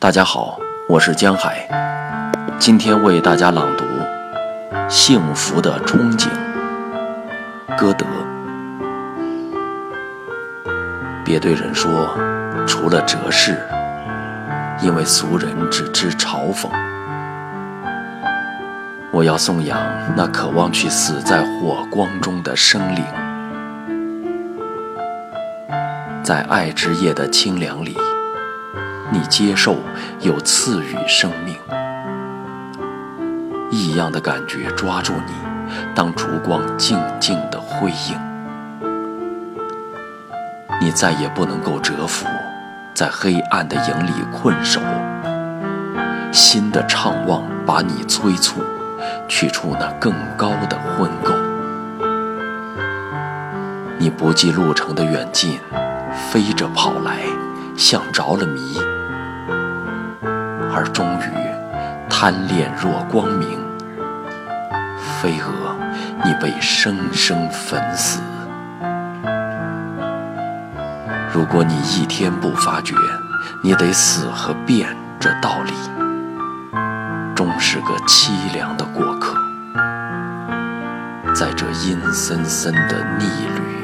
大家好，我是江海，今天为大家朗读《幸福的憧憬》。歌德。别对人说，除了哲士，因为俗人只知嘲讽。我要颂扬那渴望去死在火光中的生灵，在爱之夜的清凉里。你接受又赐予生命，异样的感觉抓住你，当烛光静静的辉映，你再也不能够蛰伏，在黑暗的营里困守。新的怅望把你催促，去出那更高的昏垢。你不计路程的远近，飞着跑来，像着了迷。而终于贪恋若光明，飞蛾，你被生生焚死。如果你一天不发觉，你得死和变这道理，终是个凄凉的过客，在这阴森森的逆旅。